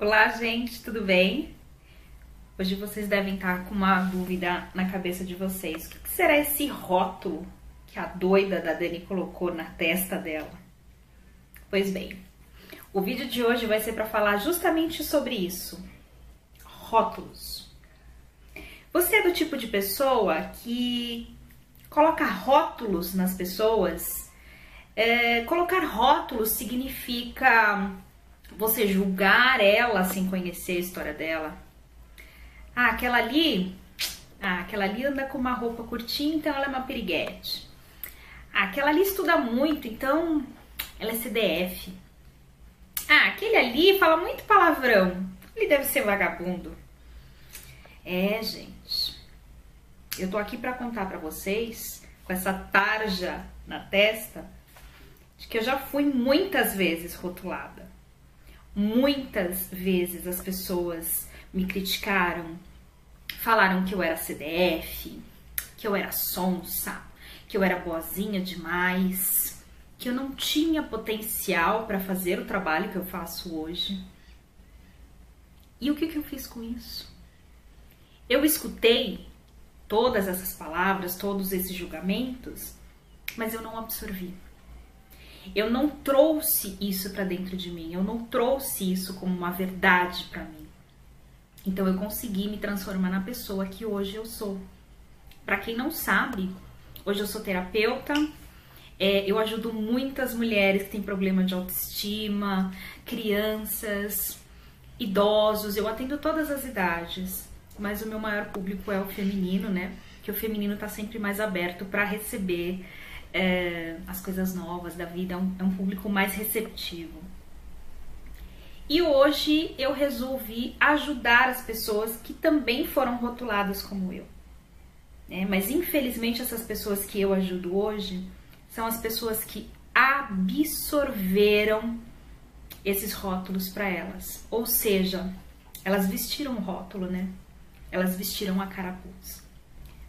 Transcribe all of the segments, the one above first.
Olá, gente, tudo bem? Hoje vocês devem estar com uma dúvida na cabeça de vocês. O que será esse rótulo que a doida da Dani colocou na testa dela? Pois bem, o vídeo de hoje vai ser para falar justamente sobre isso. Rótulos. Você é do tipo de pessoa que coloca rótulos nas pessoas? É, colocar rótulos significa você julgar ela sem conhecer a história dela. Ah, aquela ali, ah, aquela ali anda com uma roupa curtinha, então ela é uma piriguete. Ah, aquela ali estuda muito, então ela é CDF. Ah, aquele ali fala muito palavrão, ele deve ser vagabundo. É, gente. Eu tô aqui para contar para vocês, com essa tarja na testa, de que eu já fui muitas vezes rotulada. Muitas vezes as pessoas me criticaram, falaram que eu era CDF, que eu era sonsa, que eu era boazinha demais, que eu não tinha potencial para fazer o trabalho que eu faço hoje. E o que, que eu fiz com isso? Eu escutei todas essas palavras, todos esses julgamentos, mas eu não absorvi. Eu não trouxe isso para dentro de mim, eu não trouxe isso como uma verdade para mim. Então eu consegui me transformar na pessoa que hoje eu sou. Para quem não sabe, hoje eu sou terapeuta, é, eu ajudo muitas mulheres que têm problema de autoestima, crianças, idosos, eu atendo todas as idades, mas o meu maior público é o feminino, né? Que o feminino está sempre mais aberto para receber é, as coisas novas da vida, é um, é um público mais receptivo. E hoje eu resolvi ajudar as pessoas que também foram rotuladas como eu. É, mas infelizmente essas pessoas que eu ajudo hoje são as pessoas que absorveram esses rótulos para elas. Ou seja, elas vestiram o rótulo, né? Elas vestiram a carapuça.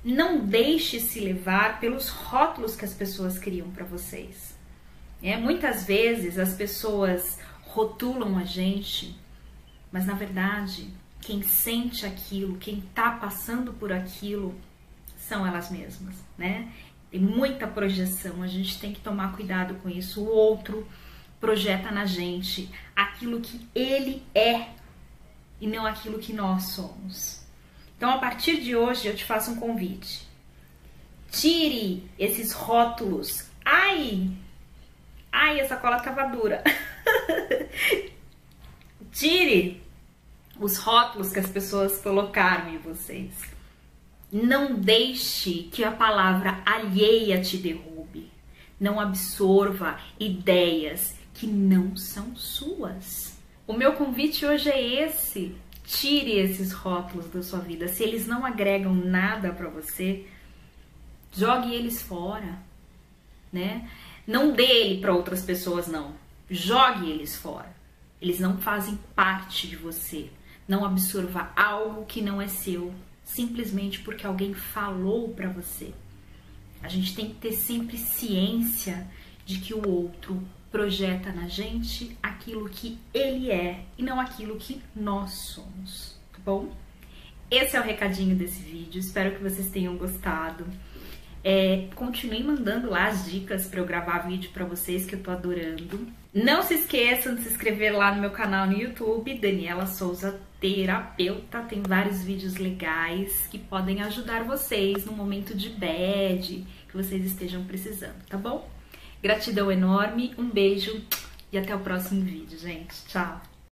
Não deixe se levar pelos rótulos que as pessoas criam para vocês. É, muitas vezes as pessoas rotulam a gente, mas na verdade, quem sente aquilo, quem está passando por aquilo, são elas mesmas, né? Tem muita projeção, a gente tem que tomar cuidado com isso. O outro projeta na gente aquilo que ele é e não aquilo que nós somos. Então, a partir de hoje, eu te faço um convite. Tire esses rótulos. Ai! Ai, essa cola tava dura. Tire os rótulos que as pessoas colocaram em vocês. Não deixe que a palavra alheia te derrube. Não absorva ideias que não são suas. O meu convite hoje é esse. Tire esses rótulos da sua vida. Se eles não agregam nada para você, jogue eles fora, né? Não dê ele para outras pessoas não. Jogue eles fora. Eles não fazem parte de você. Não absorva algo que não é seu, simplesmente porque alguém falou para você. A gente tem que ter sempre ciência de que o outro projeta na gente aquilo que ele é e não aquilo que nós somos, tá bom? Esse é o recadinho desse vídeo, espero que vocês tenham gostado. É, continue mandando lá as dicas para eu gravar vídeo para vocês que eu tô adorando. Não se esqueçam de se inscrever lá no meu canal no YouTube, Daniela Souza Terapeuta. Tem vários vídeos legais que podem ajudar vocês no momento de bad que vocês estejam precisando, tá bom? Gratidão enorme, um beijo e até o próximo vídeo, gente. Tchau!